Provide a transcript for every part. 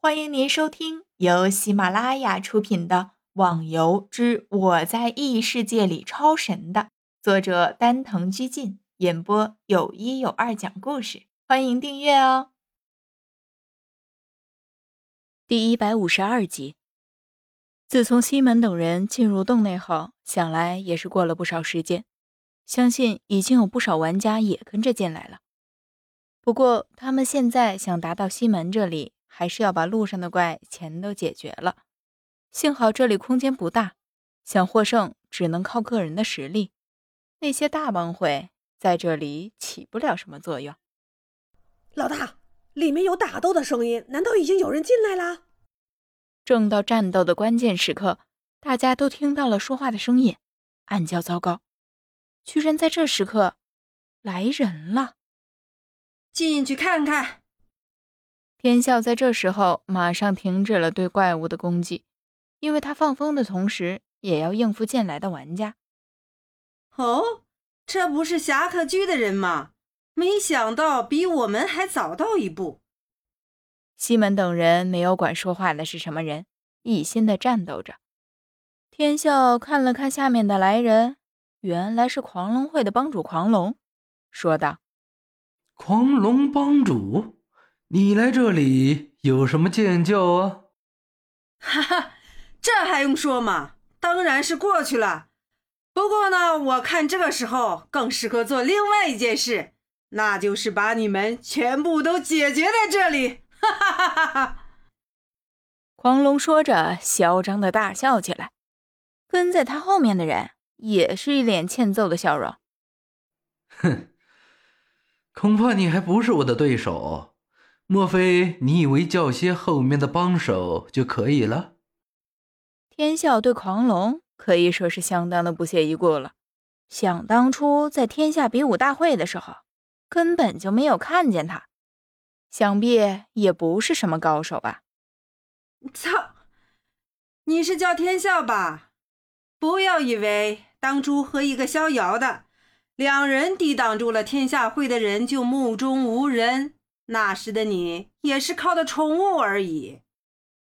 欢迎您收听由喜马拉雅出品的《网游之我在异世界里超神》的作者丹藤居进演播，有一有二讲故事。欢迎订阅哦。第一百五十二集。自从西门等人进入洞内后，想来也是过了不少时间，相信已经有不少玩家也跟着进来了。不过他们现在想达到西门这里。还是要把路上的怪全都解决了。幸好这里空间不大，想获胜只能靠个人的实力。那些大帮会在这里起不了什么作用。老大，里面有打斗的声音，难道已经有人进来了？正到战斗的关键时刻，大家都听到了说话的声音，暗叫糟糕！居然在这时刻来人了，进去看看。天笑在这时候马上停止了对怪物的攻击，因为他放风的同时也要应付进来的玩家。哦，这不是侠客居的人吗？没想到比我们还早到一步。西门等人没有管说话的是什么人，一心的战斗着。天笑看了看下面的来人，原来是狂龙会的帮主狂龙，说道：“狂龙帮主。”你来这里有什么见教啊？哈哈，这还用说吗？当然是过去了。不过呢，我看这个时候更适合做另外一件事，那就是把你们全部都解决在这里。哈哈哈哈哈！狂龙说着，嚣张的大笑起来。跟在他后面的人也是一脸欠揍的笑容。哼，恐怕你还不是我的对手。莫非你以为叫些后面的帮手就可以了？天笑对狂龙可以说是相当的不屑一顾了。想当初在天下比武大会的时候，根本就没有看见他，想必也不是什么高手吧？操！你是叫天笑吧？不要以为当初和一个逍遥的两人抵挡住了天下会的人就目中无人。那时的你也是靠的宠物而已，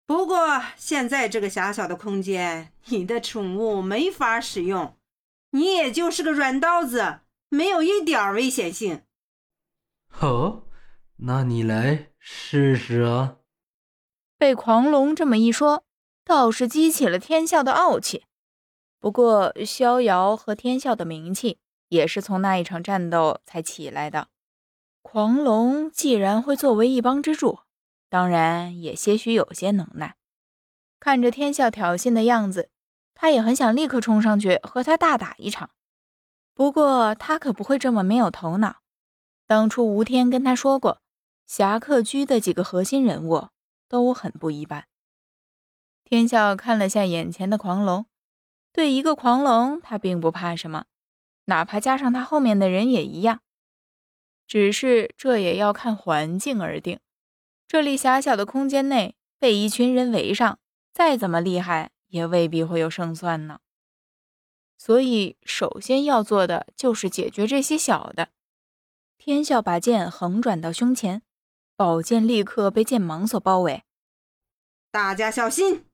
不过现在这个狭小的空间，你的宠物没法使用，你也就是个软刀子，没有一点危险性。哦，那你来试试啊！被狂龙这么一说，倒是激起了天笑的傲气。不过逍遥和天笑的名气也是从那一场战斗才起来的。狂龙既然会作为一帮之助，当然也些许有些能耐。看着天笑挑衅的样子，他也很想立刻冲上去和他大打一场。不过他可不会这么没有头脑。当初吴天跟他说过，侠客居的几个核心人物都很不一般。天笑看了下眼前的狂龙，对一个狂龙他并不怕什么，哪怕加上他后面的人也一样。只是这也要看环境而定。这里狭小的空间内被一群人围上，再怎么厉害也未必会有胜算呢。所以，首先要做的就是解决这些小的。天笑把剑横转到胸前，宝剑立刻被剑芒所包围。大家小心！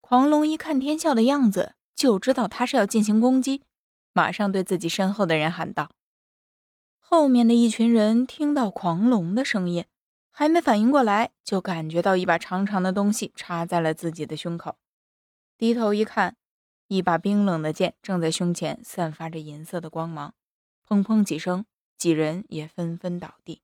狂龙一看天笑的样子，就知道他是要进行攻击，马上对自己身后的人喊道。后面的一群人听到狂龙的声音，还没反应过来，就感觉到一把长长的东西插在了自己的胸口。低头一看，一把冰冷的剑正在胸前散发着银色的光芒。砰砰几声，几人也纷纷倒地。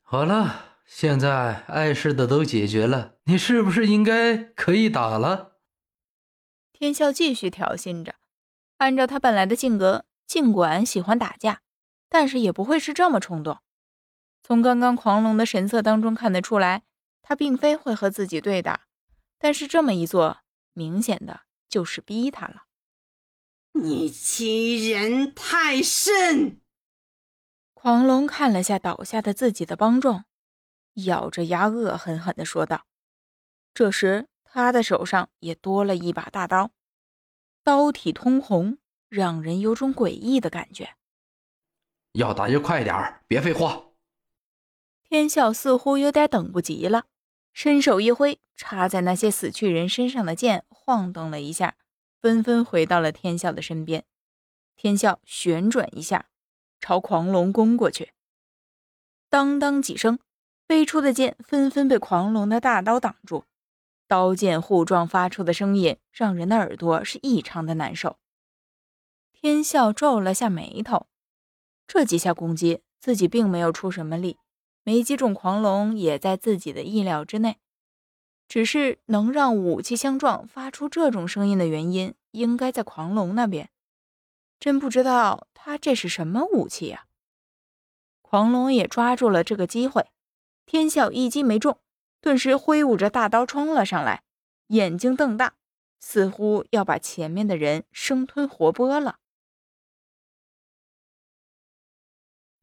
好了，现在碍事的都解决了，你是不是应该可以打了？天笑继续挑衅着，按照他本来的性格，尽管喜欢打架。但是也不会是这么冲动。从刚刚狂龙的神色当中看得出来，他并非会和自己对打。但是这么一做，明显的就是逼他了。你欺人太甚！狂龙看了下倒下的自己的帮众，咬着牙恶狠狠地说道。这时，他的手上也多了一把大刀，刀体通红，让人有种诡异的感觉。要打就快点儿，别废话。天笑似乎有点等不及了，伸手一挥，插在那些死去人身上的剑晃动了一下，纷纷回到了天笑的身边。天笑旋转一下，朝狂龙攻过去。当当几声，飞出的剑纷纷被狂龙的大刀挡住，刀剑互撞发出的声音让人的耳朵是异常的难受。天笑皱了下眉头，这几下攻击自己并没有出什么力。没击中狂龙也在自己的意料之内，只是能让武器相撞发出这种声音的原因，应该在狂龙那边。真不知道他这是什么武器呀！狂龙也抓住了这个机会，天啸一击没中，顿时挥舞着大刀冲了上来，眼睛瞪大，似乎要把前面的人生吞活剥了。